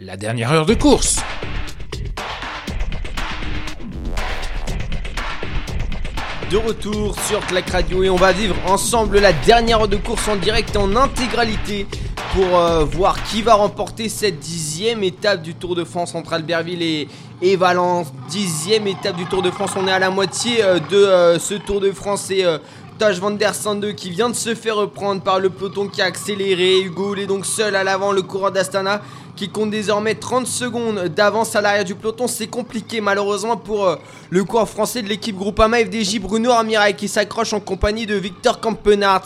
La dernière heure de course. De retour sur Clac Radio et on va vivre ensemble la dernière heure de course en direct en intégralité pour euh, voir qui va remporter cette dixième étape du Tour de France entre Albertville et, Valence. Dixième étape du Tour de France, on est à la moitié euh, de euh, ce Tour de France et Taj Van Der Sande qui vient de se faire reprendre par le peloton qui a accéléré. Hugo est donc seul à l'avant, le coureur d'Astana qui compte désormais 30 secondes d'avance à l'arrière du peloton. C'est compliqué malheureusement pour euh, le coureur français de l'équipe Groupama FDJ Bruno Armirail qui s'accroche en compagnie de Victor Campenart.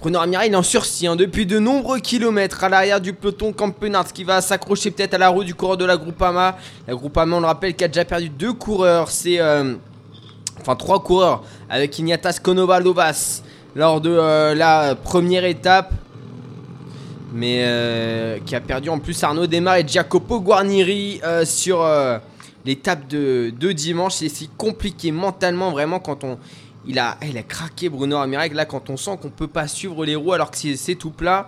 Bruno Armirail est en sursis hein, depuis de nombreux kilomètres à l'arrière du peloton Campenart qui va s'accrocher peut-être à la roue du coureur de la Groupama. La Groupama on le rappelle qui a déjà perdu deux coureurs. C'est... Euh, enfin trois coureurs avec Ignatas Konovalovas lors de euh, la première étape. Mais euh, qui a perdu en plus Arnaud Demar et Jacopo Guarnieri euh, sur l'étape de, dimanche. C'est si compliqué mentalement vraiment quand on. Il a, craqué Bruno Amirek là quand on sent qu'on peut pas suivre les roues alors que c'est tout plat.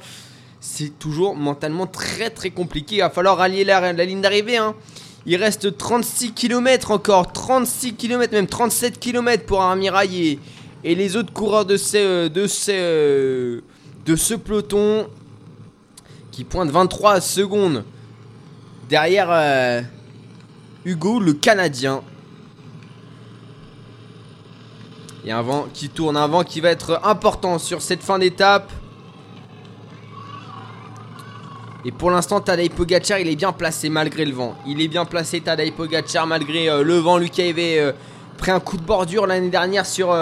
C'est toujours mentalement très très compliqué. Il va falloir rallier la, ligne d'arrivée. Hein. Il reste 36 km encore, 36 km, même 37 km pour Armirail et, les autres coureurs de, euh, de, euh, de ce peloton qui pointent 23 secondes derrière euh, Hugo, le Canadien. Il y a un vent qui tourne, un vent qui va être important sur cette fin d'étape. Et pour l'instant, Tadej Pogacar, il est bien placé malgré le vent. Il est bien placé, Tadej Pogacar, malgré euh, le vent. Lucas avait euh, pris un coup de bordure l'année dernière sur,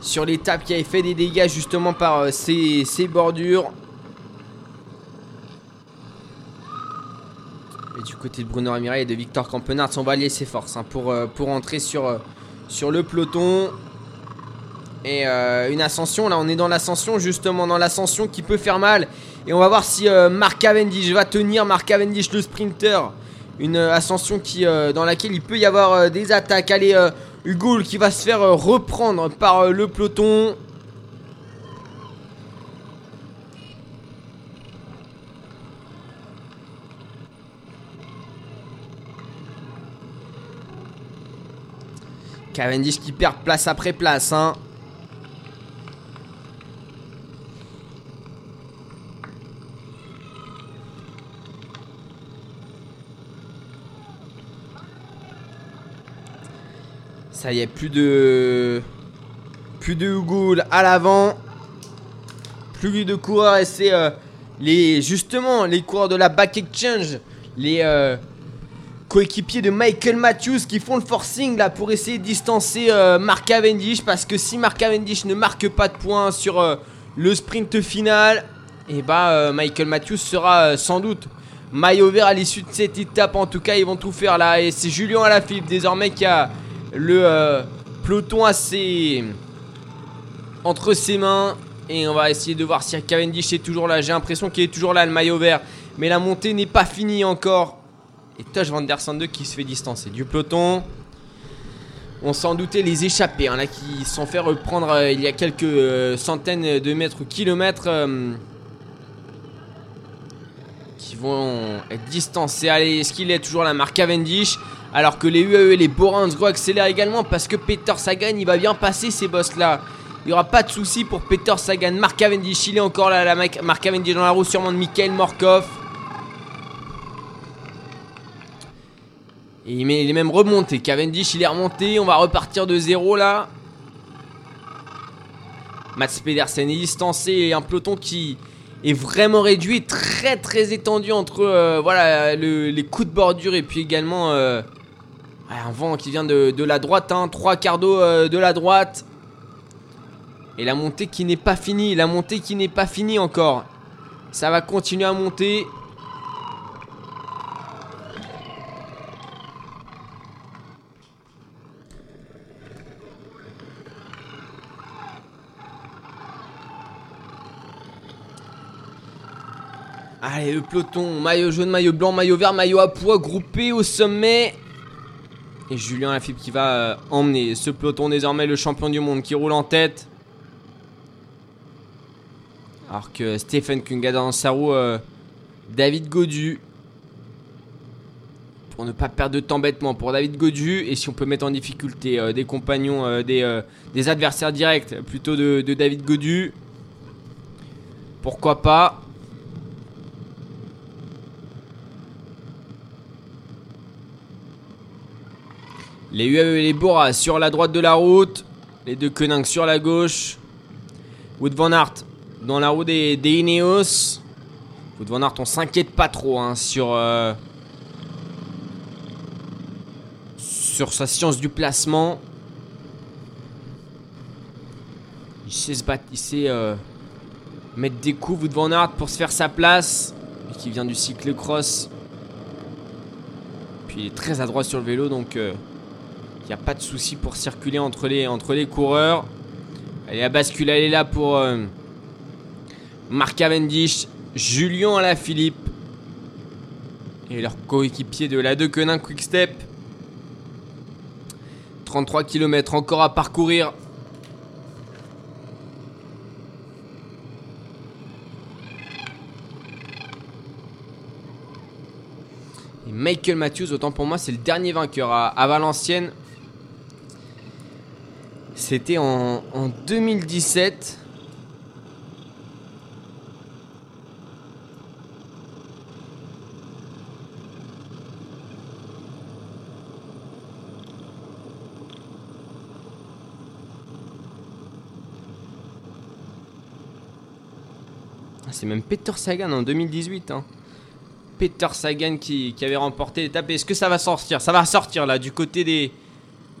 sur l'étape qui avait fait des dégâts justement par ces, bordures. Et du côté de Bruno Ramirez et de Victor Campenard, on va allier ses forces hein, pour, pour entrer sur, sur le peloton. Et une ascension, là on est dans l'ascension, justement dans l'ascension qui peut faire mal. Et on va voir si euh, Mark Cavendish va tenir. Mark Cavendish, le sprinter. Une euh, ascension qui, euh, dans laquelle il peut y avoir des attaques. Allez, Hugo qui va se faire reprendre par le peloton. Cavendish qui perd place après place. Hein. Ça y est, plus de... Plus de Hugo à l'avant. Plus de coureurs et c'est euh, les justement les coureurs de la Back Exchange, les euh, coéquipiers de Michael Matthews qui font le forcing là pour essayer de distancer euh, Mark Cavendish parce que si Mark Cavendish ne marque pas de points sur le sprint final, et eh bah Michael Matthews sera sans doute maillot vert à l'issue de cette étape. En tout cas, ils vont tout faire là et c'est Julien Alaphilippe désormais qui a le euh, peloton assez entre ses mains. Et on va essayer de voir si Cavendish est toujours là. J'ai l'impression qu'il est toujours là, le maillot vert. Mais la montée n'est pas finie encore. Et Tosh Van Der Sande qui se fait distancer du peloton. On s'en doutait les échappés, hein, là, qui sont fait reprendre euh, il y a quelques euh, centaines de mètres ou kilomètres. qui vont être distancés. Allez, est-ce qu'il est toujours la marque Cavendish? Alors que les UAE et les Boransgo accélèrent également parce que Peter Sagan il va bien passer ces boss là. Il n'y aura pas de souci pour Peter Sagan. Mark Cavendish, il est encore là, la Mark Cavendish dans la roue sûrement de Michael Morkov. Et il est même remonté. Cavendish, il est remonté. On va repartir de zéro là. Mats Pedersen est distancé et un peloton qui est vraiment réduit, très très étendu entre euh, voilà les coups de bordure et puis également euh, un vent qui vient de, la droite, hein, trois quarts d'eau euh, de la droite. Et la montée qui n'est pas finie, la montée qui n'est pas finie encore. Ça va continuer à monter. Allez, le peloton, maillot jaune, maillot blanc, maillot vert, maillot à poids, groupé au sommet. Et Julien Lafilippe qui va euh, emmener ce peloton désormais le champion du monde qui roule en tête. Alors que Stephen Kunga dans sa roue David Godu. Pour ne pas perdre de temps bêtement. Pour David Godu. Et si on peut mettre en difficulté euh, des compagnons, euh, des, euh, adversaires directs plutôt de David Godu. Pourquoi pas? Les UAE et les Bora sur la droite de la route. Les deux Koenig sur la gauche. Wood Van Aert dans la roue des, des Ineos. Wood Van Aert, on s'inquiète pas trop hein, sur, euh, sur sa science du placement. Il sait se battre, il sait euh, mettre des coups, Wood Van Aert, pour se faire sa place. Et qui vient du cycle-cross. Puis il est très adroit sur le vélo, donc... Euh, il n'y a pas de souci pour circuler entre les, entre les coureurs. Allez, la bascule, elle est là pour euh, Marc Cavendish, Julien Alaphilippe et leur coéquipier de la 2 Quenin Quick Step. 33 km encore à parcourir. Michael Matthews, autant pour moi, c'est le dernier vainqueur à Valenciennes. C'était en, en 2017. Ah, c'est même Peter Sagan en 2018. Hein. Peter Sagan qui, qui avait remporté l'étape. Est-ce que ça va sortir? Ça va sortir là du côté des,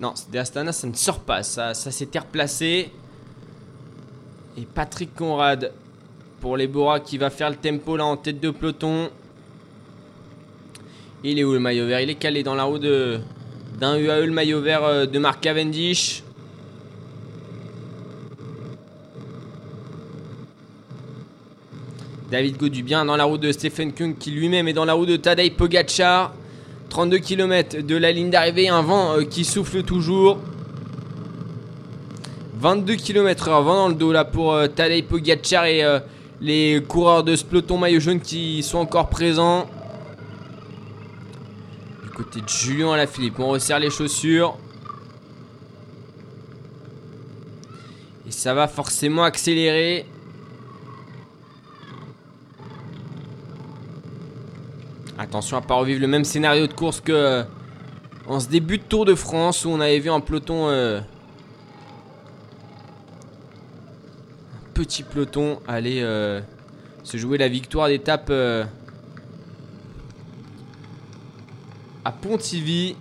non, des Astana, ça ne sort pas. Ça, ça s'était replacé. Et Patrick Conrad pour les Bora qui va faire le tempo là en tête de peloton. Il est où le maillot vert? Il est calé dans la roue de d'un UAE le maillot vert euh, de Mark Cavendish. David Godu bien dans la roue de Stephen Kung qui lui-même est dans la roue de Tadej Pogacar. 32 km de la ligne d'arrivée, un vent euh, qui souffle toujours. 22 km heure, vent dans le dos là pour euh, Tadej Pogacar et euh, les coureurs de ce maillot jaune qui sont encore présents. Du côté de Julien Alaphilippe, on resserre les chaussures. Et ça va forcément accélérer. Attention à pas revivre le même scénario de course que euh, en ce début de Tour de France où on avait vu un peloton euh, un petit peloton aller euh, se jouer la victoire d'étape à Pontivy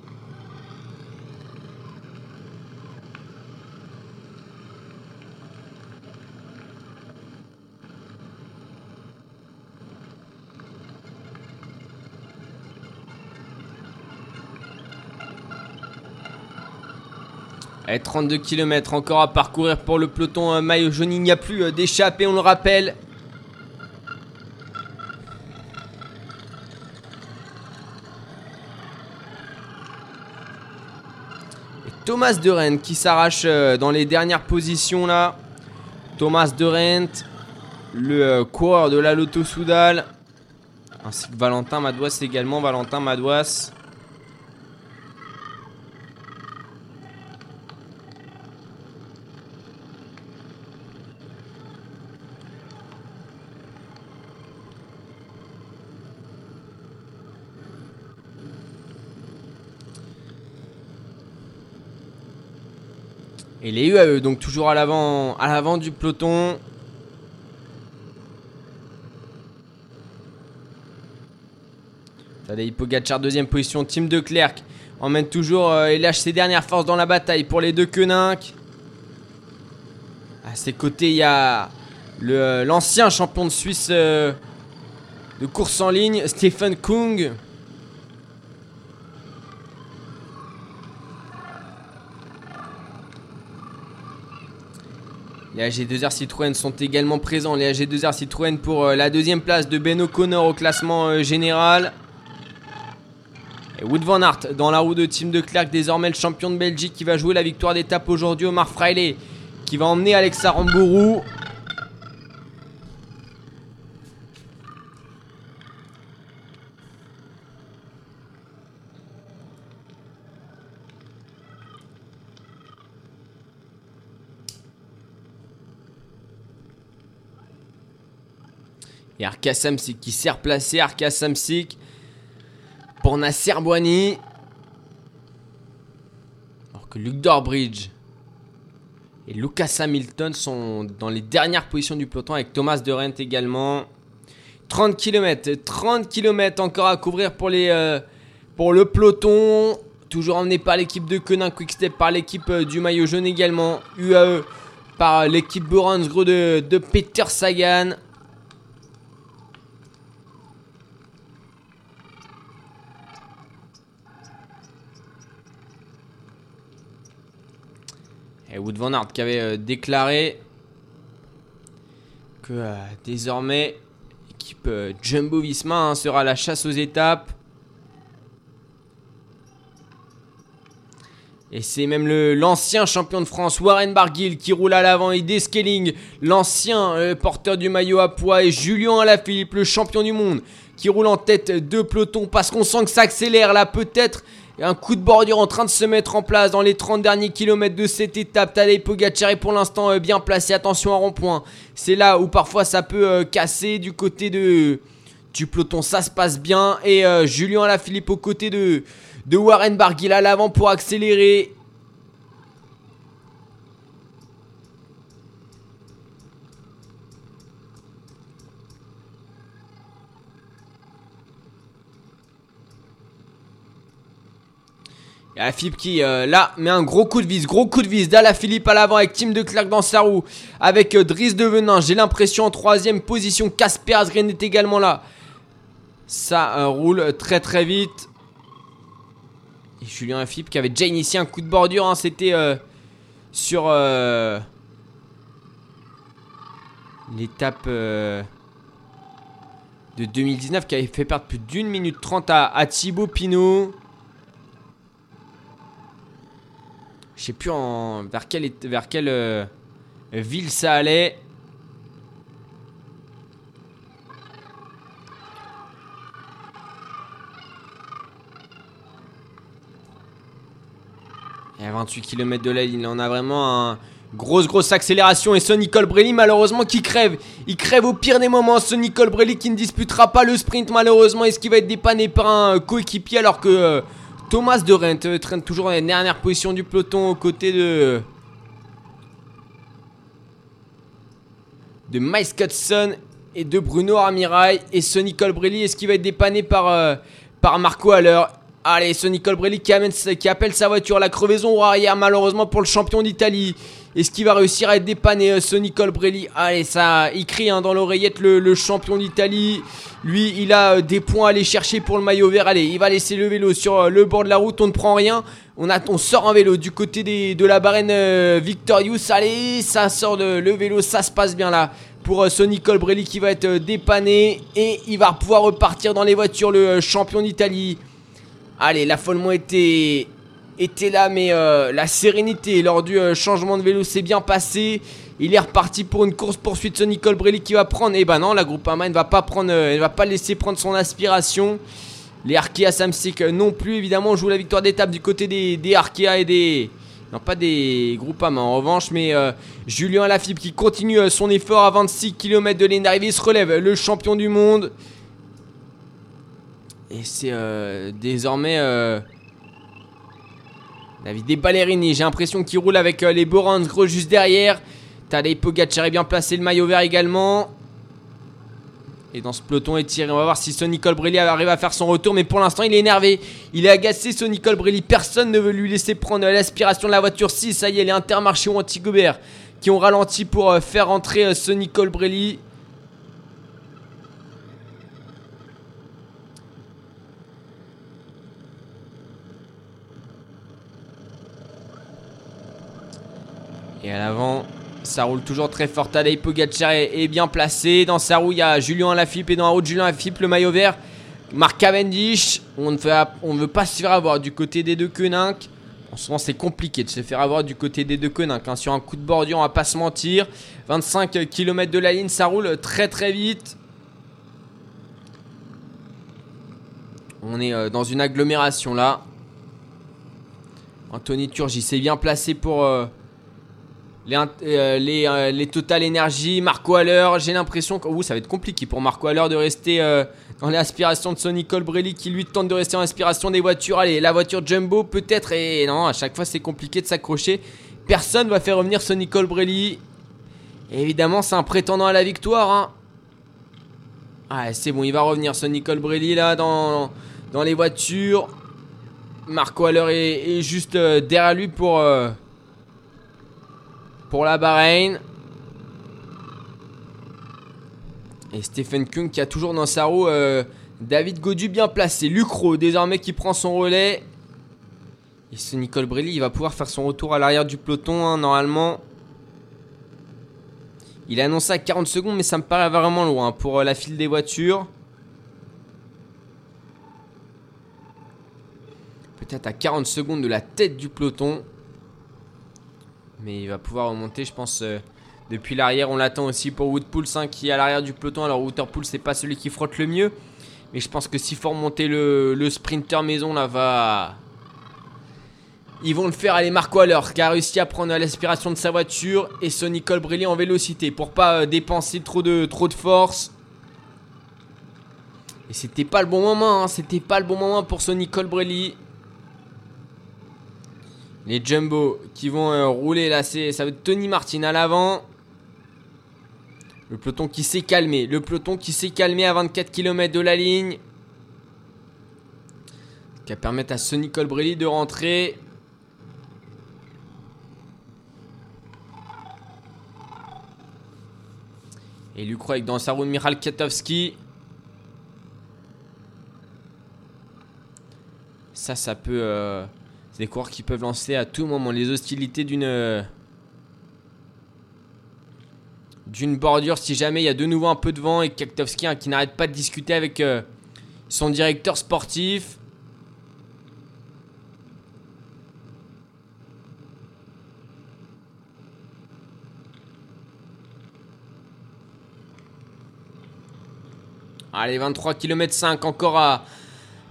Allez, 32 km encore à parcourir pour le peloton euh, maillot jaune. Il n'y a plus euh, d'échappée, on le rappelle. Et Thomas de qui s'arrache euh, dans les dernières positions là. Thomas de le coureur de la Lotto Soudal. Ainsi que Valentin Madouas également. Valentin Madouas. Les UAE, donc toujours à l'avant, à l'avant du peloton. Tadej Pogacar, deuxième position. Tim de Klerk emmène toujours euh, et lâche ses dernières forces dans la bataille pour les deux Koenig. À ses côtés, il y a euh, l'ancien champion de Suisse euh, de course en ligne, Stephen Kung. Les AG2R Citroën sont également présents. Les AG2R Citroën pour euh, la deuxième place de Ben O'Connor au classement euh, général. Et Wood Van Aert dans la roue de Team de Klerk, désormais le champion de Belgique qui va jouer la victoire d'étape aujourd'hui. Omar Freiley qui va emmener Alexa Rambourou. Arka qui s'est replacé. Arka Samsic pour Nasser. Alors que Luke Dorbridge et Lucas Hamilton sont dans les dernières positions du peloton avec Thomas de Rent également. 30 km, 30 km encore à couvrir euh, pour le peloton. Toujours emmené par l'équipe de Quick Quickstep par l'équipe euh, du maillot jaune également. UAE par l'équipe Boransgro de, de Peter Sagan. Et Wood Van Aert qui avait euh, déclaré que euh, désormais l'équipe euh, Jumbo Visma hein, sera la chasse aux étapes. Et c'est même l'ancien champion de France, Warren Barguil, qui roule à l'avant et Descaling, l'ancien porteur du maillot à poids, et Julien Alaphilippe, le champion du monde, qui roule en tête de peloton parce qu'on sent que ça accélère là, peut-être un coup de bordure en train de se mettre en place dans les 30 derniers kilomètres de cette étape. Tadej Pogacar est pour l'instant euh, bien placé. Attention à rond-point. C'est là où parfois ça peut euh, casser du côté de du peloton. Ça se passe bien. Et euh, Julien Alaphilippe aux côtés de, de Warren Barguil à l'avant pour accélérer. Philippe qui euh, là met un gros coup de vis, gros coup de vis. Dala Philippe à l'avant avec Tim de Clerc dans sa roue. Avec euh, Driss de Venin, j'ai l'impression en troisième position. Casper Asgren est également là. Ça euh, roule très très vite. Et Julien Philippe qui avait déjà initié un coup de bordure. Hein. C'était sur l'étape de 2019 qui avait fait perdre plus d'une minute trente à, à Thibaut Pinot. Je sais plus en, vers quelle, euh, ville ça allait. Et à 28 km de là, il en a vraiment un grosse grosse accélération et Sonny Colbrelli malheureusement qui crève. Il crève au pire des moments. Sonny Colbrelli qui ne disputera pas le sprint malheureusement. Est-ce qu'il va être dépanné par un coéquipier alors que euh, Thomas de Rent traîne toujours dans les dernières positions du peloton aux côtés de. de Miles et de Bruno Armirail et Sonny Colbrelli. Est-ce qu'il va être dépanné par, euh, par Marco Allez, Sonny Colbrelli qui, appelle sa voiture. La crevaison arrière, malheureusement, pour le champion d'Italie. Est-ce qu'il va réussir à être dépanné, euh, Sonny Colbrelli Allez, ça, il crie hein, dans l'oreillette le, champion d'Italie. Lui, il a euh, des points à aller chercher pour le maillot vert. Allez, il va laisser le vélo sur euh, le bord de la route. On ne prend rien. On, a, on sort en vélo du côté de la barène Victorious. Allez, ça sort le vélo. Ça se passe bien là pour Sonny Colbrelli qui va être dépanné. Et il va pouvoir repartir dans les voitures, le champion d'Italie. Allez, l'affolement était était là, mais euh, la sérénité lors du euh, changement de vélo s'est bien passé. Il est reparti pour une course poursuite. Son Nicole Brelli qui va prendre. Et eh ben non, la Groupama ne va pas prendre, euh, elle va pas laisser prendre son aspiration. Les Arkea Samsic non plus, évidemment. On joue la victoire d'étape du côté des, des et des. Non, pas des Groupama en revanche, mais Julien Lafib qui continue son effort à 26 km de ligne se relève le champion du monde. Et c'est désormais David Ballerini, j'ai l'impression qu'il roule avec euh, les Borans gros juste derrière. Tadej Pogacar est bien placé, le maillot vert également. Et dans ce peloton étiré, on va voir si Sonny Colbrelli arrive à faire son retour. Mais pour l'instant, il est énervé. Il est agacé, Sonny Colbrelli. Personne ne veut lui laisser prendre l'aspiration de la voiture. Si, ça y est, les Intermarché ou Antigobert qui ont ralenti pour euh, faire entrer euh, Sonny Colbrelli. Et à l'avant, ça roule toujours très fort. Tadej Pogacar est, bien placé. Dans sa roue, il y a Julien Lafilippe. Et dans la roue de Julien Lafilippe, le maillot vert. Marc Cavendish. On ne veut pas se faire avoir du côté des deux Koenig. En ce moment, c'est compliqué de se faire avoir du côté des deux Koenig. Hein. Sur un coup de bordure, on va pas se mentir. 25 km de la ligne, ça roule très très vite. On est euh, dans une agglomération là. Anthony Turgi s'est bien placé pour, euh, les, euh, euh, les, Total Energy, Marco Haller. J'ai l'impression que ouh, ça va être compliqué pour Marco Haller de rester euh, dans l'aspiration de Sonny Colbrelli qui lui tente de rester en aspiration des voitures. Allez, la voiture Jumbo peut-être. Et non, à chaque fois c'est compliqué de s'accrocher. Personne va faire revenir Sonny Colbrelli. évidemment, c'est un prétendant à la victoire. Hein. Ah, c'est bon, il va revenir Sonny Colbrelli là dans, les voitures. Marco Haller est juste derrière lui pour pour la Bahreïn. Et Stephen Kung qui a toujours dans sa roue euh, David Godu bien placé. Lucro désormais qui prend son relais. Et ce Nicole Brelli, il va pouvoir faire son retour à l'arrière du peloton hein, normalement. Il a annoncé à 40 secondes mais ça me paraît vraiment loin pour euh, la file des voitures. Peut-être à 40 secondes de la tête du peloton. Mais il va pouvoir remonter, je pense, euh, depuis l'arrière. On l'attend aussi pour Woodpool 5 qui est à l'arrière du peloton. Alors Waterpool, c'est pas celui qui frotte le mieux. Mais je pense que s'il faut remonter le, sprinter maison, là, va. Ils vont le faire. Allez, Marco Haller qui a réussi à prendre l'aspiration de sa voiture. Et Sonny Colbrelli en vélocité pour pas euh, dépenser trop de, force. Et c'était pas le bon moment. Hein. C'était pas le bon moment pour Sonny Colbrelli. Les Jumbo qui vont euh, rouler là, ça va être Tony Martin à l'avant. Le peloton qui s'est calmé. Le peloton qui s'est calmé à 24 km de la ligne. Qui va permettre à Sonny Colbrelli de rentrer. Et Lucro avec dans sa roue Miral Katowski. Ça, ça peut... Euh, des coureurs qui peuvent lancer à tout moment les hostilités d'une d'une bordure si jamais il y a de nouveau un peu de vent et Kaktowski hein, qui n'arrête pas de discuter avec euh, son directeur sportif. Allez, 23 km 5 encore à,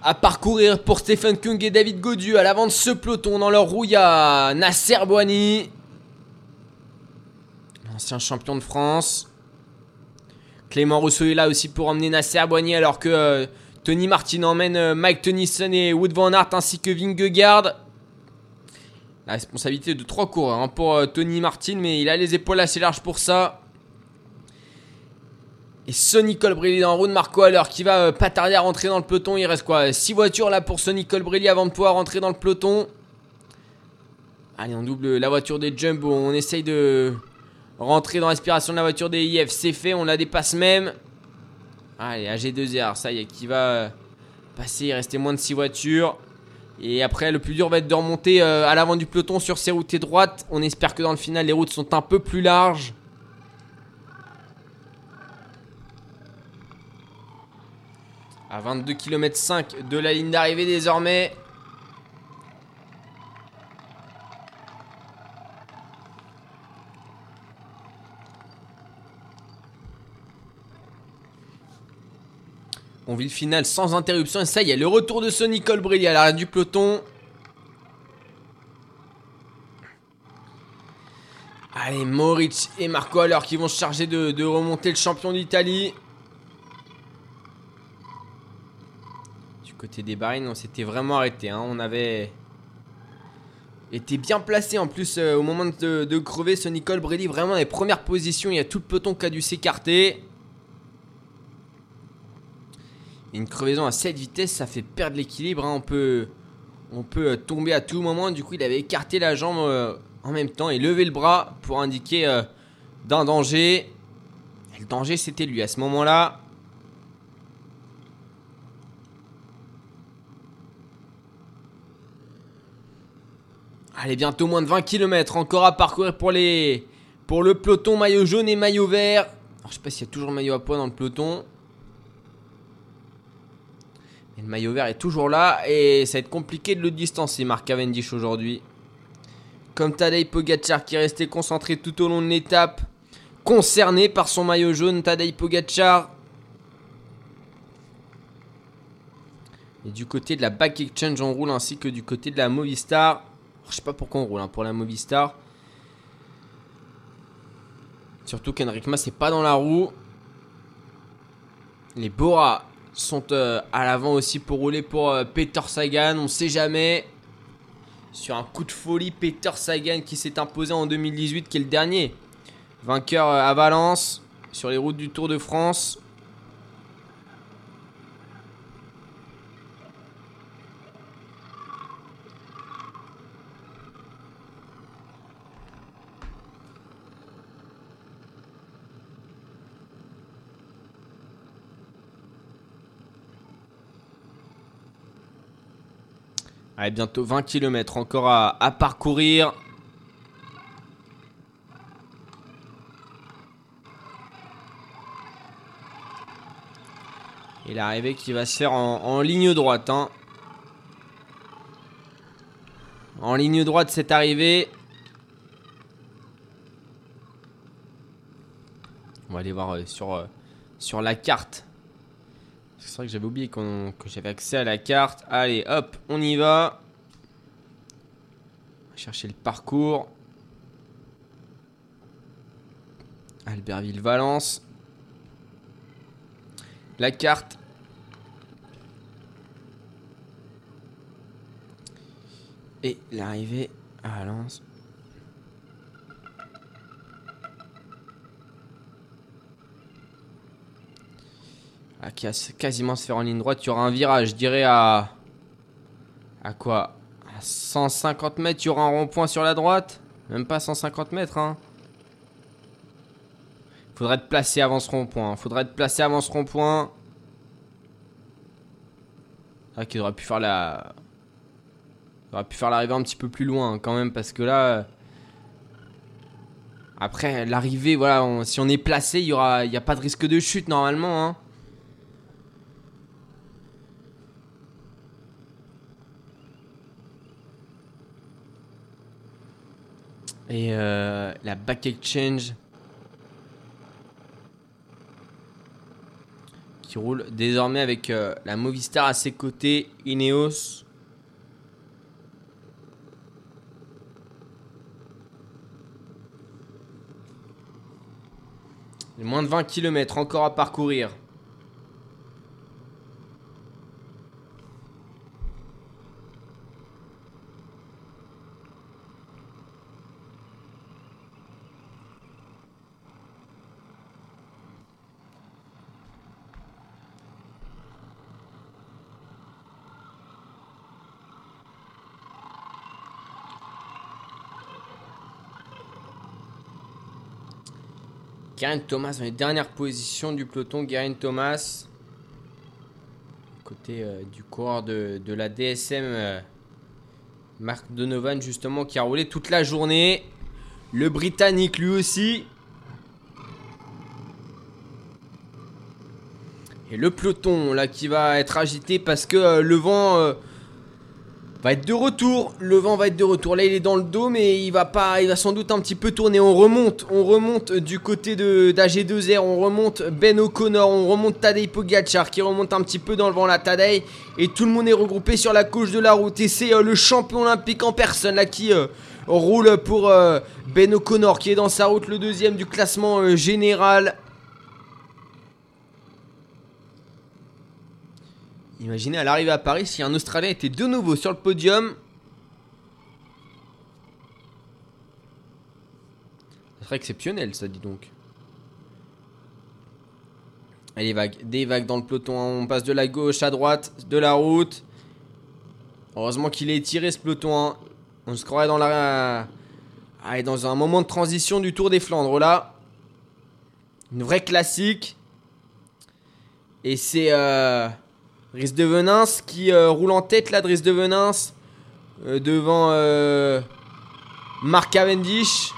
à parcourir pour Stephen Kung et David Godu à l'avant de ce peloton. Dans leur roue, il y a Nasser Boigny, ancien champion de France. Clément Rousseau est là aussi pour emmener Nasser Boigny alors que euh, Tony Martin emmène euh, Mike Tennyson et Wood Van Aert ainsi que Vingegaard. La responsabilité de trois coureurs hein, pour euh, Tony Martin, mais il a les épaules assez larges pour ça. Et Sonny Colbrelli dans de Marco Haller qui va euh, pas tarder à rentrer dans le peloton. Il reste quoi? 6 voitures là pour Sonny Colbrelli avant de pouvoir rentrer dans le peloton. Allez, on double la voiture des Jumbo. On essaye de rentrer dans l'aspiration de la voiture des IF. C'est fait, on la dépasse même. Allez, AG2R, ça y est, qui va euh, passer. Il restait moins de 6 voitures. Et après, le plus dur va être de remonter euh, à l'avant du peloton sur ses routes droites. On espère que dans le final, les routes sont un peu plus larges. À 22 km 5 de la ligne d'arrivée désormais. On vit le final sans interruption. Et ça y est, le retour de Sonny Colbrelli à l'arrière du peloton. Allez, Moritz et Marco alors qui vont se charger de remonter le champion d'Italie. Côté des Bahreïn, on s'était vraiment arrêté. Hein. On avait été bien placé en plus euh, au moment de, crever ce Nicole Brady. Vraiment les premières positions, il y a tout le peloton qui a dû s'écarter. Une crevaison à cette vitesse, ça fait perdre l'équilibre. Hein. On peut, on peut euh, tomber à tout moment. Du coup, il avait écarté la jambe euh, en même temps et levé le bras pour indiquer d'un danger. Le danger, c'était lui à ce moment-là. Allez, bientôt moins de 20 km encore à parcourir pour les pour le peloton maillot jaune et maillot vert. Alors, je sais pas s'il y a toujours maillot à poids dans le peloton. Mais le maillot vert est toujours là et ça va être compliqué de le distancer, Marc Cavendish aujourd'hui. Comme Tadej Pogacar qui est resté concentré tout au long de l'étape, concerné par son maillot jaune, Tadej Pogacar. Et du côté de la Back Exchange, on roule ainsi que du côté de la Movistar. Je sais pas pourquoi on roule hein, pour la Movistar. Surtout qu'Henrik Mas n'est pas dans la roue. Les Bora sont euh, à l'avant aussi pour rouler pour euh, Peter Sagan. On sait jamais. Sur un coup de folie, Peter Sagan qui s'est imposé en 2018, qui est le dernier. Vainqueur euh, à Valence, sur les routes du Tour de France. Allez, bientôt 20 km encore à, parcourir. Et l'arrivée qui va se faire en, ligne droite. Hein. En ligne droite, cette arrivée. On va aller voir euh, sur, euh, sur la carte c'est vrai que j'avais oublié que j'avais accès à la carte. Allez, hop, on y va. On va chercher le parcours. Albertville-Valence. La carte. Et l'arrivée à Valence. Ah, qui a quasiment se faire en ligne droite. Il y aura un virage, je dirais à. À quoi? À 150 mètres, il y aura un rond-point sur la droite Même pas 150 mètres, hein. Faudrait être placé avant ce rond-point. Faudrait être placé avant ce rond-point. Ah, qu'il aurait pu faire la. Il aurait pu faire l'arrivée un petit peu plus loin quand même parce que là. Après, l'arrivée, voilà, si on est placé, il n'y aura... y a pas de risque de chute normalement. Hein. Et euh, la back exchange qui roule désormais avec euh, la Movistar à ses côtés, Ineos. Moins de 20 km encore à parcourir. Thomas dans les dernières positions du peloton. Guerin Thomas, côté euh, du coureur de, la DSM, euh, Marc Donovan, justement, qui a roulé toute la journée. Le Britannique, lui aussi. Et le peloton, là, qui va être agité parce que euh, le vent va être de retour. Le vent va être de retour. Là, il est dans le dos, mais il va pas, il va sans doute un petit peu tourner. On remonte, on remonte du côté de d'AG2R. On remonte Ben O'Connor, on remonte Tadej Pogacar qui remonte un petit peu dans le vent la Tadej. Et tout le monde est regroupé sur la gauche de la route. Et c'est euh, le champion olympique en personne là qui euh, roule pour euh, Ben O'Connor qui est dans sa route, le deuxième du classement général. Imaginez à l'arrivée à Paris si un Australien était de nouveau sur le podium. Ce serait exceptionnel, ça dit donc. Allez, vagues, des vagues dans le peloton. On passe de la gauche à droite de la route. Heureusement qu'il est tiré ce peloton. Hein. On se croirait dans la. Dans un moment de transition du Tour des Flandres là. Une vraie classique. Et c'est. Euh... Rhys de Venance qui euh, roule en tête là, Rhys de Venance. Euh, devant euh, Mark Cavendish.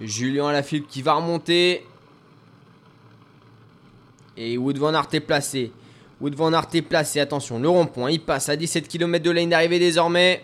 Julien Alaphilippe qui va remonter. Et Wood Van Aert est placé. Wood Van Aert est placé. Attention, le rond-point, il passe à 17 km de ligne d'arrivée désormais.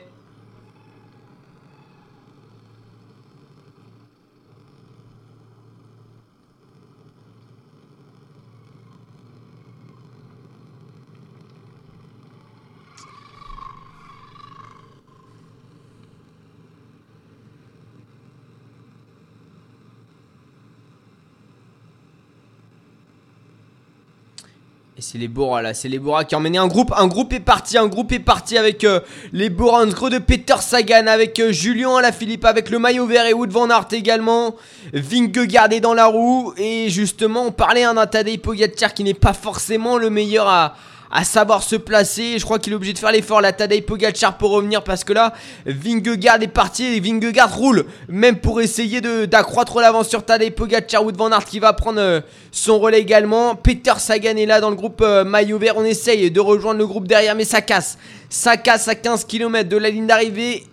C'est les Bora là, c'est les Bora qui ont emmené un groupe. Un groupe est parti, un groupe est parti avec euh, les Bora gros de Peter Sagan, avec euh, Julien Alaphilippe, avec le maillot vert et Wood Van Aert également. Vingegaard est dans la roue. Et justement, on parlait d'un Tadej Pogacar qui n'est pas forcément le meilleur à, à savoir se placer. Je crois qu'il est obligé de faire l'effort, la Tadej Pogacar, pour revenir parce que là, Vingegaard est parti et Vingegaard roule. Même pour essayer d'accroître l'avance sur Tadej Pogacar, Wood Van Aert qui va prendre euh, son relais également. Peter Sagan est là dans le groupe euh, maillot vert. On essaye de rejoindre le groupe derrière, mais ça casse. Ça casse à 15 km de la ligne d'arrivée.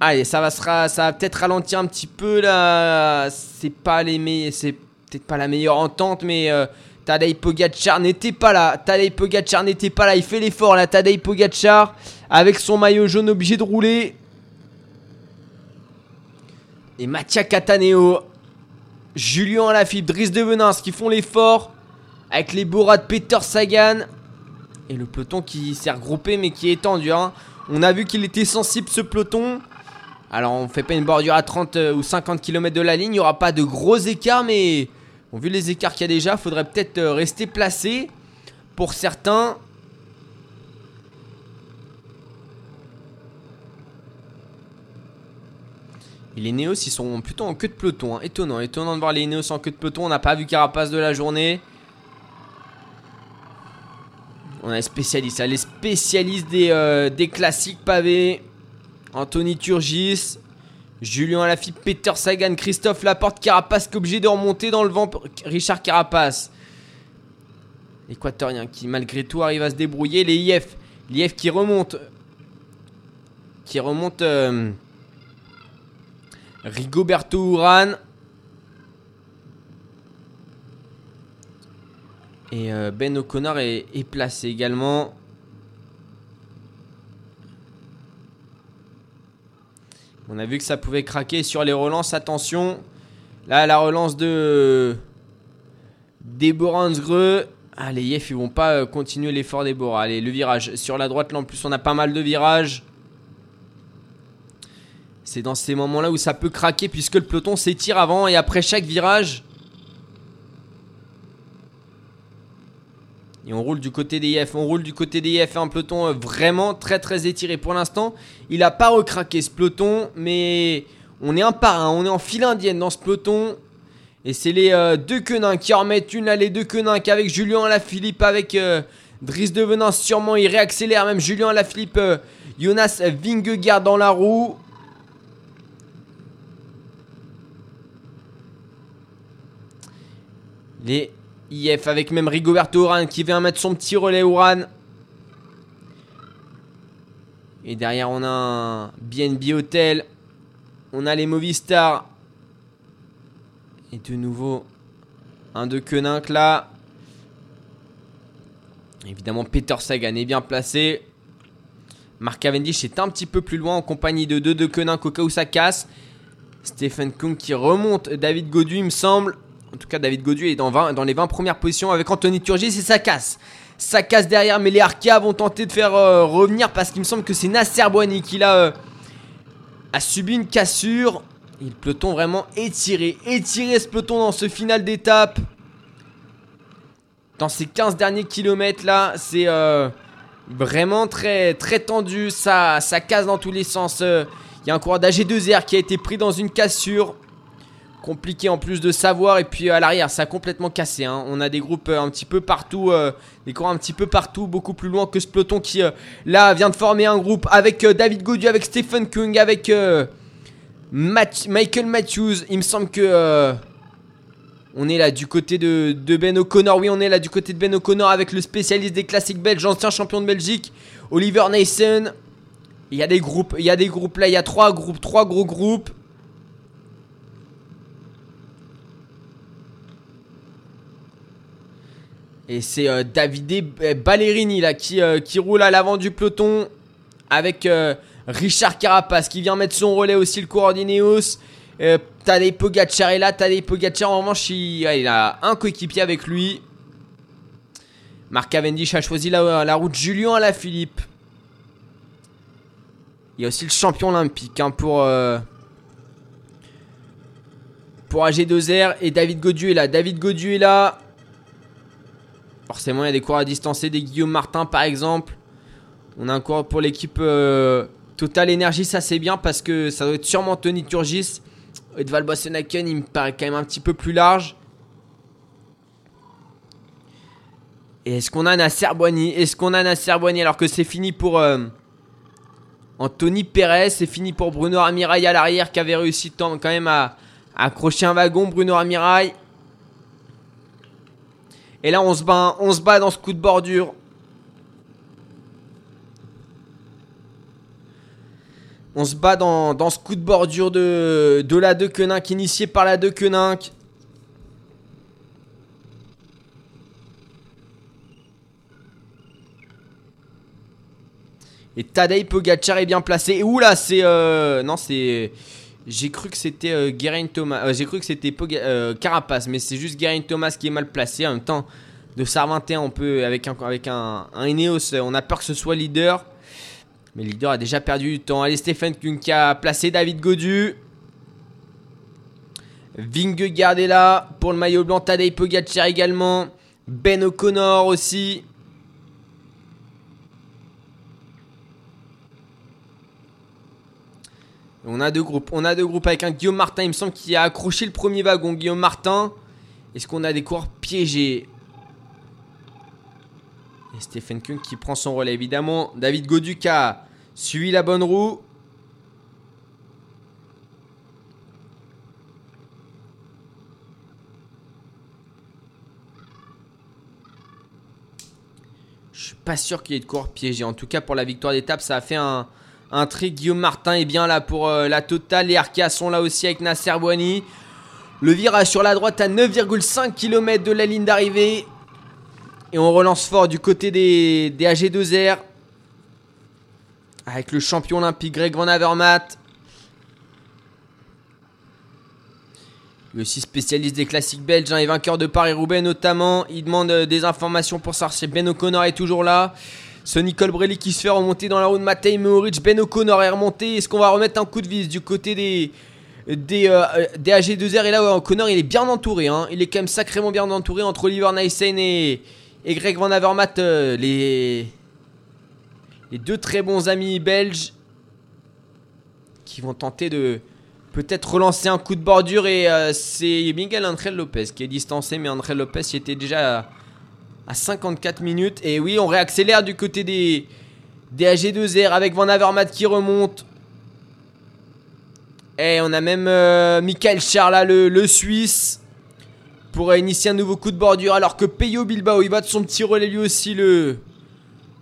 Allez, ça va, ça va peut-être ralentir un petit peu là. C'est pas les c'est peut-être pas la meilleure entente, mais euh, Tadej Pogacar n'était pas là. Tadej Pogacar n'était pas là. Il fait l'effort là. Tadej Pogacar avec son maillot jaune obligé de rouler. Et Mattia Cataneo, Julien Alaphilippe, Driss de Venance qui font l'effort avec les bourras de Peter Sagan. Et le peloton qui s'est regroupé mais qui est tendu. Hein. On a vu qu'il était sensible ce peloton. Alors on fait pas une bordure à 30 euh, ou 50 km de la ligne. Il n'y aura pas de gros écarts mais vu les écarts qu'il y a déjà, faudrait peut-être euh, rester placé. Pour certains. Et les Néos, ils sont plutôt en queue de peloton. Hein. Étonnant, étonnant de voir les Néos en queue de peloton. On n'a pas vu Carapace de la journée. On a les spécialistes. Les spécialistes des, euh, des classiques pavés. Anthony Turgis. Julien Alaphilippe, Peter Sagan, Christophe Laporte, Carapace qui est obligé de remonter dans le vent. Richard Carapace. Équatorien qui malgré tout arrive à se débrouiller. Les IF. L'IF qui remonte. Qui remonte. Euh, Rigoberto Uran. Et euh, Ben O'Connor est placé également. On a vu que ça pouvait craquer sur les relances. Attention. Là, la relance de Greux. Allez, Yef, ils vont pas euh, continuer l'effort des Bora. Allez, le virage. Sur la droite, là, en plus, on a pas mal de virages. C'est dans ces moments-là où ça peut craquer puisque le peloton s'étire avant et après chaque virage. Et on roule du côté des IF, on roule du côté des IF, un peloton euh, vraiment très très étiré. Pour l'instant, il n'a pas recraqué ce peloton, mais on est un par un, on est en file indienne dans ce peloton. Et c'est les euh, deux quenins qui en remettent une là, les deux quenins avec Julien Lafilippe, avec euh, Driss de Venance sûrement, il réaccélère même Julien Lafilippe, euh, Jonas Vingegaard dans la roue. Les IF avec même Rigoberto Oran qui vient mettre son petit relais Oran. Et derrière on a un BNB Hotel. On a les Movistar. Et de nouveau un de Koenig là. Évidemment Peter Sagan est bien placé. Mark Cavendish est un petit peu plus loin en compagnie de deux de Koenig au cas où ça casse. Stephen Kung qui remonte David Godu il me semble. En tout cas, David Godu est dans, les 20 premières positions avec Anthony Turgis et ça casse. Ça casse derrière, mais les Arkea vont tenter de faire euh, revenir parce qu'il me semble que c'est Nasser Boigny qui euh, a subi une cassure. Et le peloton vraiment étiré. Étiré ce peloton dans ce final d'étape? Dans ces 15 derniers kilomètres là, c'est euh, vraiment très, très tendu. Ça, ça casse dans tous les sens. Il y a un coureur d'AG2R qui a été pris dans une cassure compliqué en plus de savoir. Et puis à l'arrière, ça a complètement cassé. Hein. On a des groupes euh, un petit peu partout, euh, des courants un petit peu partout, beaucoup plus loin que ce peloton qui, euh, là, vient de former un groupe avec David Gaudu, avec Stephen Kung, avec Michael Matthews. Il me semble que... on est là du côté de, Ben O'Connor. Oui, on est là du côté de Ben O'Connor avec le spécialiste des classiques belges, ancien champion de Belgique, Oliver Nason. Il y a des groupes, il y a des groupes là, il y a trois groupes, trois gros groupes. Et c'est euh, Davide euh, Ballerini euh, qui roule à l'avant du peloton avec Richard Carapace qui vient mettre son relais aussi le coordinéos. Tadej Pogacar est là, Tadej Pogacar en revanche il, a un coéquipier avec lui. Marc Cavendish a choisi la, la route Julien Philippe. Il y a aussi le champion olympique hein, pour, pour AG2R et David Godu est là. David Godu est là. Forcément, il y a des coureurs à distancer, des Guillaume Martin par exemple. On a un coureur pour l'équipe euh, Total Energy, ça c'est bien parce que ça doit être sûrement Tony Turgis. Edval Bossenaken, il me paraît quand même un petit peu plus large. Et est-ce qu'on a Nasser Boigny Est-ce qu'on a Nasser Boigny alors que c'est fini pour euh, Anthony Perez C'est fini pour Bruno Amirail à l'arrière qui avait réussi quand même à, accrocher un wagon. Bruno Amirail. Et là on se bat, on se bat dans ce coup de bordure. On se bat dans, ce coup de bordure de, de la De Queninck, initié par la De Queninck. Et Tadej Pogacar est bien placé. Ouh là, c'est. Euh, non, c'est. J'ai cru que c'était euh, Thomas. Euh, j'ai cru que c'était euh, Carapace, mais c'est juste Geraint Thomas qui est mal placé. En même temps, de Sar 21, on peut. Avec un, avec un, Ineos, on a peur que ce soit leader. Mais le leader a déjà perdu du temps. Allez, Stéphane qui a placé David Godu. Vingegaard est là pour le maillot blanc. Tadej Pogacar également. Ben O'Connor aussi. On a deux groupes. On a deux groupes avec un Guillaume Martin, il me semble, qui a accroché le premier wagon. Guillaume Martin. Est-ce qu'on a des coureurs piégés? Et Stephen Kuhn qui prend son relais, évidemment. David Goduc a suivi la bonne roue. Je suis pas sûr qu'il y ait de coureurs piégés. En tout cas, pour la victoire d'étape, ça a fait un, un trick, Guillaume Martin est bien là pour euh, la totale. Les Arkia sont là aussi avec Nasser Boigny. Le virage sur la droite à 9,5 km de la ligne d'arrivée. Et on relance fort du côté des, des AG2R. Avec le champion olympique Greg Van Avermaet. Le aussi spécialiste des classiques belges hein, et vainqueur de Paris-Roubaix notamment. Il demande euh, des informations pour savoir si Ben O'Connor est toujours là. Sonny Colbrelli qui se fait remonter dans la roue de Matej Mohoric. Ben O'Connor est remonté. Est-ce qu'on va remettre un coup de vis du côté des, des, euh, des AG2R Et là, O'Connor, il est bien entouré. Hein. Il est quand même sacrément bien entouré entre Oliver Nyssen et, et Greg Van Avermaet. Euh, les, les deux très bons amis belges qui vont tenter de peut-être relancer un coup de bordure. Et euh, c'est Miguel André Lopez qui est distancé. Mais André Lopez, il était déjà à 54 minutes. Et oui, on réaccélère du côté des, des AG2R avec Van Avermaet qui remonte. Et on a même euh, Michael Charles le, Suisse, pour initier un nouveau coup de bordure. Alors que Peyo Bilbao, il va de son petit relais lui aussi le,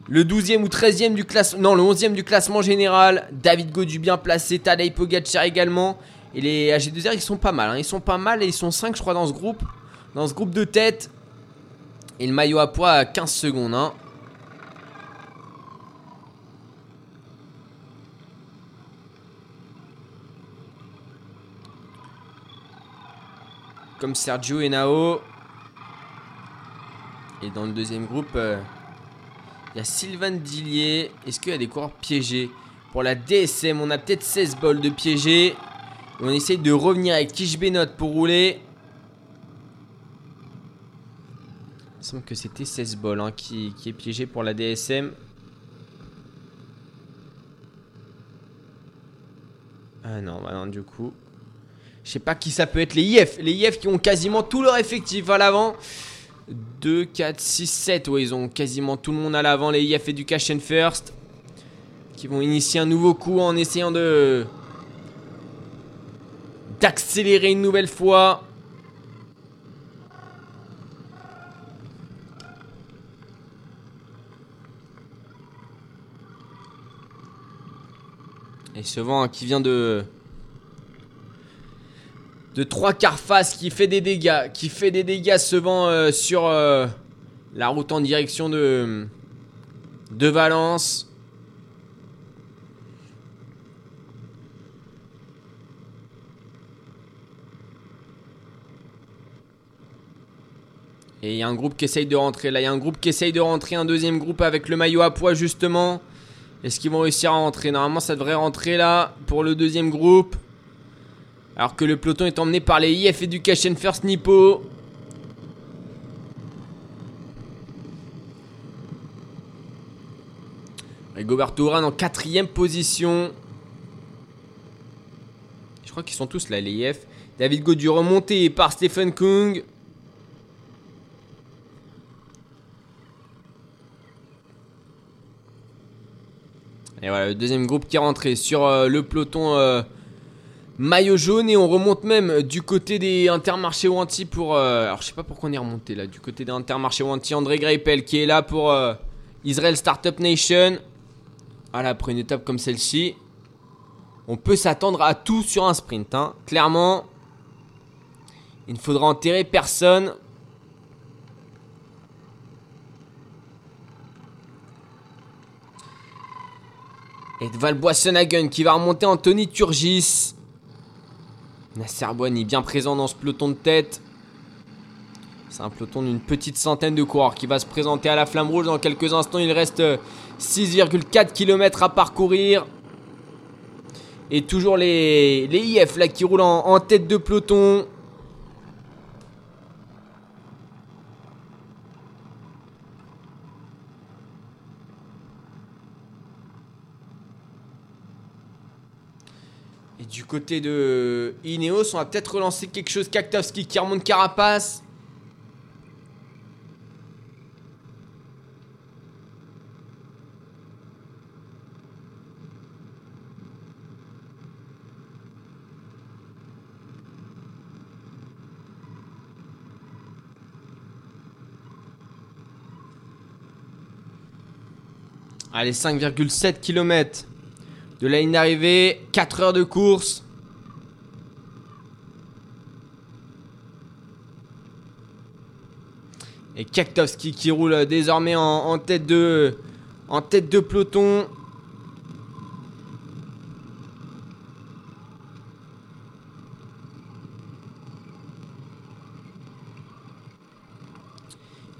le 12e ou 13e du classement. Non, le 11e du classement général. David Godu bien placé. Tadej Pogacar également. Et les AG2R, ils sont pas mal. Hein. Ils sont pas mal et ils sont 5, je crois, dans ce groupe. Dans ce groupe de tête. Et le maillot à poids à 15 secondes. Hein. Comme Sergio et Nao. Et dans le deuxième groupe, euh, il y a Sylvain Dillier. Est-ce qu'il y a des coureurs piégés? Pour la DSM, on a peut-être 16 bols de piégés. on essaye de revenir avec Kish pour rouler. Il semble que c'était 16 bols hein, qui, est piégé pour la DSM. Ah non, bah non, du coup. Je sais pas qui ça peut être. Les IF. Les IF qui ont quasiment tout leur effectif à l'avant. 2, 4, 6, 7. Ouais, ils ont quasiment tout le monde à l'avant. Les IF Education First. Qui vont initier un nouveau coup en essayant de. d'accélérer une nouvelle fois. Ce vent qui vient de... De trois quarts face qui fait des dégâts. Qui fait des dégâts vent euh, sur euh, la route en direction de... De Valence. Et il y a un groupe qui essaye de rentrer. Là, il y a un groupe qui essaye de rentrer. Un deuxième groupe avec le maillot à poids, justement. Est-ce qu'ils vont réussir à rentrer Normalement, ça devrait rentrer là pour le deuxième groupe. Alors que le peloton est emmené par les IF Education First Nippo. Et Goberto en quatrième position. Je crois qu'ils sont tous là, les IF. David Godu remonté par Stephen Kung. Et voilà, le deuxième groupe qui est rentré sur euh, le peloton euh, maillot jaune. Et on remonte même du côté des Intermarché Wanty pour... Euh, alors je sais pas pourquoi on est remonté là. Du côté des Intermarché Wanty, André Greipel qui est là pour Israel Startup Nation. Voilà, après une étape comme celle-ci, on peut s'attendre à tout sur un sprint. Hein. Clairement, il ne faudra enterrer personne. Et Valboissenagen qui va remonter Anthony Turgis. Nasser Boigny bien présent dans ce peloton de tête. C'est un peloton d'une petite centaine de coureurs qui va se présenter à la flamme rouge dans quelques instants. Il reste 6,4 km à parcourir. Et toujours les, les IF qui roulent en tête de peloton. du côté de Ineos, on va peut-être relancer quelque chose. Kaktowski qui remonte Carapace. Allez, 5,7 km de la ligne d'arrivée. 4 heures de course. Et qui roule désormais en, tête de de peloton.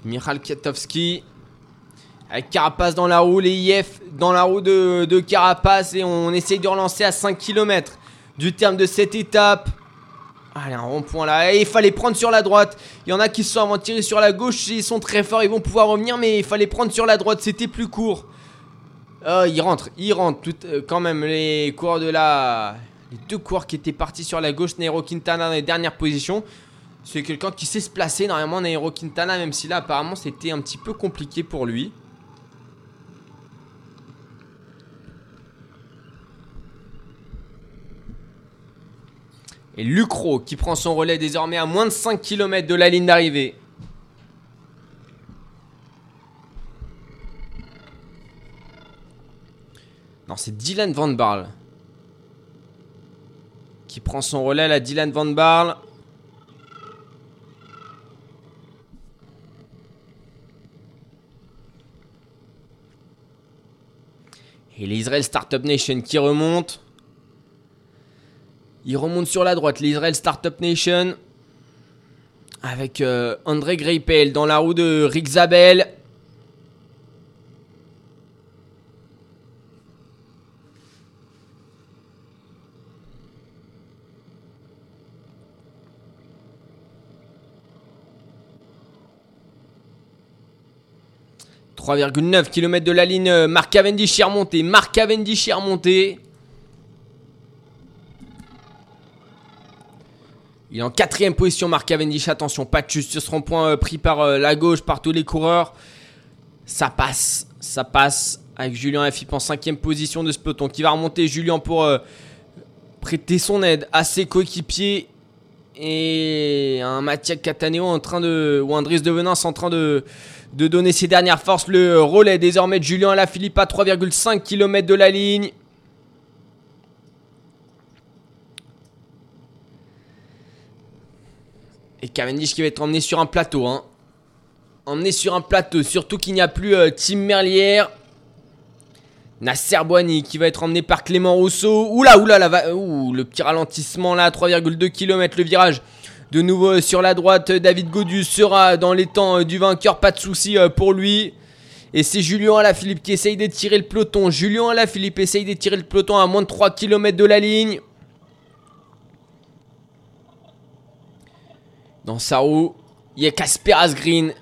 Michal Kaktowski avec Carapace dans la roue, les IF dans la roue de, Carapace et on essaye de relancer à 5 km du terme de cette étape. Allez, un rond-point là. Et il fallait prendre sur la droite. Il y en a qui se sont avant tirer sur la gauche. Ils sont très forts. Ils vont pouvoir revenir. Mais il fallait prendre sur la droite. C'était plus court. Ils rentrent. Ils rentrent. Tout, euh, quand même, les coureurs de la. Les deux coureurs qui étaient partis sur la gauche. Nairo Quintana dans les dernières positions. C'est quelqu'un qui sait se placer. Normalement, Nairo Quintana. Même si là, apparemment, c'était un petit peu compliqué pour lui. Et Lucro qui prend son relais désormais à moins de 5 km de la ligne d'arrivée. Non, c'est Dylan Van Barl. Qui prend son relais là, Dylan Van Barl. Et l'Israel Startup Nation qui remonte. Il remonte sur la droite, l'Israel Startup Nation. Avec euh, André Greipel dans la roue de Rick Zabel. « 3,9 km de la ligne, euh, Marc Cavendish est remonté, Marc Cavendish est remonté. Il est en quatrième position, Marc Cavendish. Attention, pas de juste sur ce rond-point euh, pris par euh, la gauche, par tous les coureurs. Ça passe, ça passe avec Julien Afip en cinquième position de ce peloton qui va remonter Julien pour euh, prêter son aide à ses coéquipiers. Et un Mathieu Cataneo en train de. ou un Driss de Venance en train de, de donner ses dernières forces. Le relais désormais de Julien Alaphilippe à 3,5 km de la ligne. Et Cavendish qui va être emmené sur un plateau. Hein. Emmené sur un plateau. Surtout qu'il n'y a plus euh, Tim Merlière. Nasser Boigny qui va être emmené par Clément Rousseau. Oula, oula, là, ouh, le petit ralentissement là, 3,2 km le virage. De nouveau euh, sur la droite, David Godus sera dans les temps euh, du vainqueur, pas de souci pour lui. Et c'est Julien Alaphilippe qui essaye d'étirer le peloton. Julien Alaphilippe essaye d'étirer le peloton à moins de 3 km de la ligne. Dans sa roue, il y a Casper Asgreen.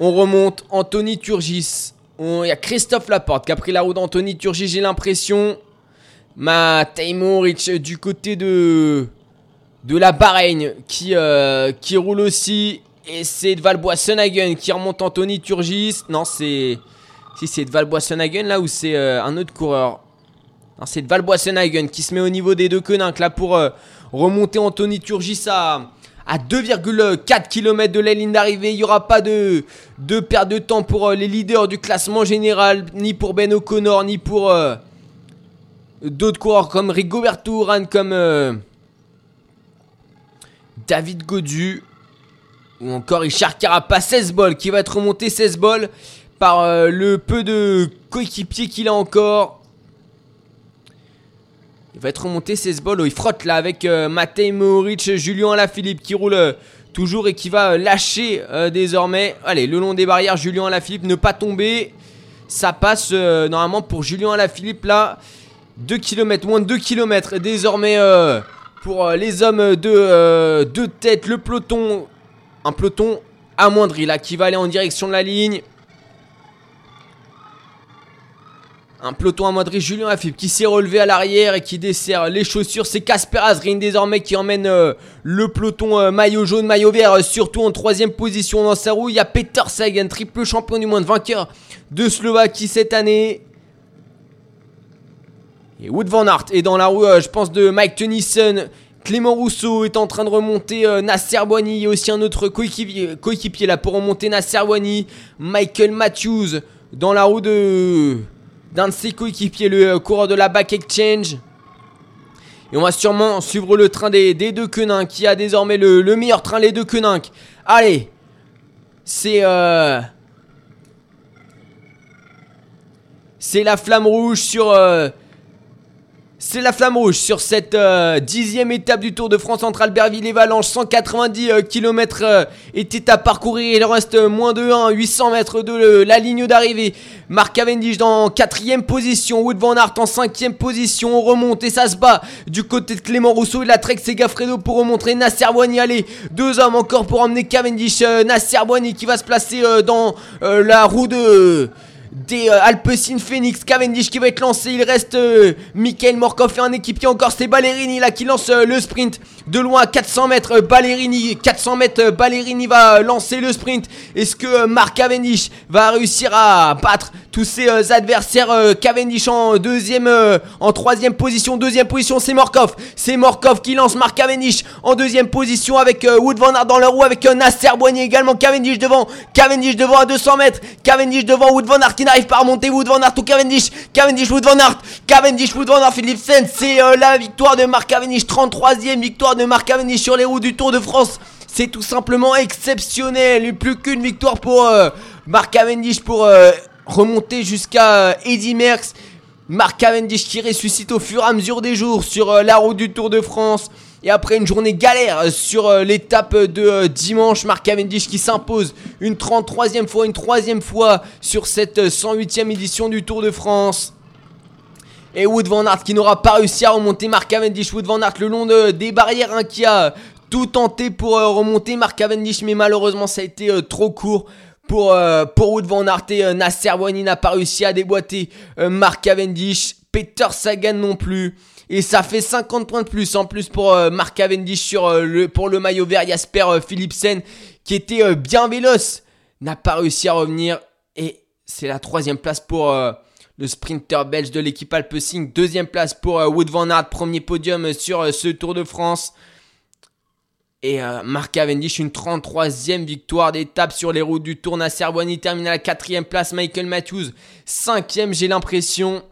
On remonte Anthony Turgis. Il y a Christophe Laporte qui a pris la roue d'Anthony Turgi, j'ai l'impression. Ma Rich du côté de la Bahreïn qui, euh, qui roule aussi. Et c'est de Valbois-Sonhagen qui remonte Anthony Turgis. Non, c'est. Si c'est de Valbois-Sonhagen là ou c'est euh, un autre coureur? C'est de Valbois-Sonhagen qui se met au niveau des deux queninques là pour euh, remonter Anthony Turgis à, à 2,4 km de la ligne d'arrivée. Il n'y aura pas de, perte de temps pour les leaders du classement général, ni pour Ben O'Connor, ni pour d'autres coureurs comme Rigoberto Urán, comme. David Godu. Ou encore Richard Carapace, 16 balles, qui va être remonté? 16 balles par euh, le peu de coéquipiers qu'il a encore. Il va être remonté 16 balles. Oh, il frotte là avec euh, Matej Mohoric, Julien Alaphilippe qui roule euh, toujours et qui va lâcher désormais. Allez, le long des barrières, Julien Alaphilippe, ne pas tomber. Ça passe normalement pour Julien Alaphilippe là. 2 km, moins de 2 km désormais pour euh, les hommes de, euh, de tête, le peloton, un peloton amoindri là qui va aller en direction de la ligne. Un peloton amoindri, Julien Afib qui s'est relevé à l'arrière et qui dessert les chaussures. C'est Casper Azrin désormais qui emmène euh, le peloton maillot jaune, maillot vert, surtout en troisième position dans sa roue. Il y a Peter Sagan, triple champion du monde, vainqueur de Slovaquie cette année. Et Wood Van Aert est dans la roue, euh, je pense, de Mike Tennyson. Clément Rousseau est en train de remonter euh, Nasser Boigny. Il y a aussi un autre coéquipier, là pour remonter Nasser Boigny. Michael Matthews dans la roue de d'un de ses coéquipiers, le euh, coureur de la Back Exchange. Et on va sûrement suivre le train des, deux quenins qui a désormais le, meilleur train, les deux quenins. Allez, c'est c'est la flamme rouge sur c'est la flamme rouge sur cette euh, dixième étape du Tour de France entre Albertville et Valanche. 190 km était à parcourir. Il reste moins de 1, 800 mètres de la ligne d'arrivée. Marc Cavendish dans quatrième position. Wood Van Aert en cinquième position. On remonte et ça se bat du côté de Clément Rousseau et la Trek Segafredo pour remontrer Nasser Boigny. Allez, deux hommes encore pour emmener Cavendish. Euh, Nasser Boigny qui va se placer euh, dans la roue de des euh, Phoenix, Cavendish qui va être lancé, il reste euh, Michael Morkov et un équipier encore, c'est Ballerini là qui lance euh, le sprint de loin 400 mètres, Ballerini, 400 mètres, Ballerini va lancer le sprint, est-ce que Marc Cavendish va réussir à battre tous ses adversaires, Cavendish en deuxième, en troisième position, deuxième position c'est Morkov, c'est Morkov qui lance Marc Cavendish en deuxième position avec Wood Van Aert dans la roue, avec Nasser Boigny également, Cavendish devant, Cavendish devant à 200 mètres, Cavendish devant Wood Van Aert qui n'arrive pas à remonter Wood Van Aert ou Cavendish. Cavendish Wood Van Aert. Cavendish Wood Van Aert Philipsen c'est euh, la victoire de Marc Cavendish 33ème victoire de Marc Cavendish sur les roues du Tour de France. C'est tout simplement exceptionnel. Plus qu'une victoire pour euh, Marc Cavendish pour euh, remonter jusqu'à Eddy Merckx. Marc Cavendish qui ressuscite au fur et à mesure des jours sur la route du Tour de France et après une journée galère sur euh, l'étape de euh, dimanche, Mark Cavendish qui s'impose une 33e fois, une troisième fois sur cette 108e euh, édition du Tour de France. Et Wood Van Aert qui n'aura pas réussi à remonter Mark Cavendish. Wood Van Aert le long des barrières hein, qui a tout tenté pour remonter Mark Cavendish. Mais malheureusement ça a été trop court pour, pour Wood Van Aert. Et Nasser Boigny n'a pas réussi à déboîter Mark Cavendish. Peter Sagan non plus. Et ça fait 50 points de plus en plus pour euh, Mark Cavendish sur, euh, le, pour le maillot vert. Jasper euh, Philipsen qui était bien véloce n'a pas réussi à revenir. Et c'est la troisième place pour le sprinter belge de l'équipe Alpecin. Deuxième place pour Wood Van Aert. Premier podium sur ce Tour de France. Et Mark Cavendish, une 33e victoire d'étape sur les routes du Tour. Nasser Boigny termine à la quatrième place. Michael Matthews, cinquième, j'ai l'impression.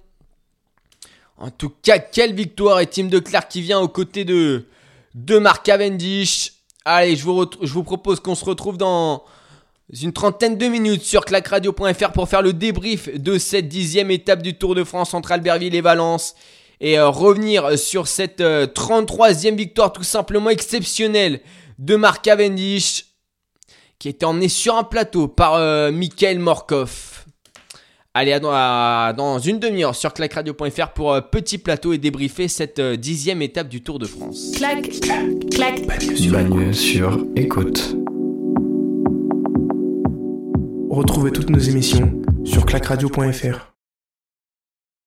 En tout cas, quelle victoire et Team de Clark qui vient aux côtés de, de Mark Cavendish. Allez, je vous, je vous propose qu'on se retrouve dans une trentaine de minutes sur clacradio.fr pour faire le débrief de cette dixième étape du Tour de France entre Albertville et Valence. Et euh, revenir sur cette 33e euh, victoire tout simplement exceptionnelle de Mark Cavendish qui était emmené sur un plateau par euh, Michael. Allez, dans une demi-heure sur clacradio.fr pour euh, petit plateau et débriefer cette euh, dixième étape du Tour de France. Clac, clac, clac. Sur, écoute. Retrouvez toutes nos émissions sur clacradio.fr.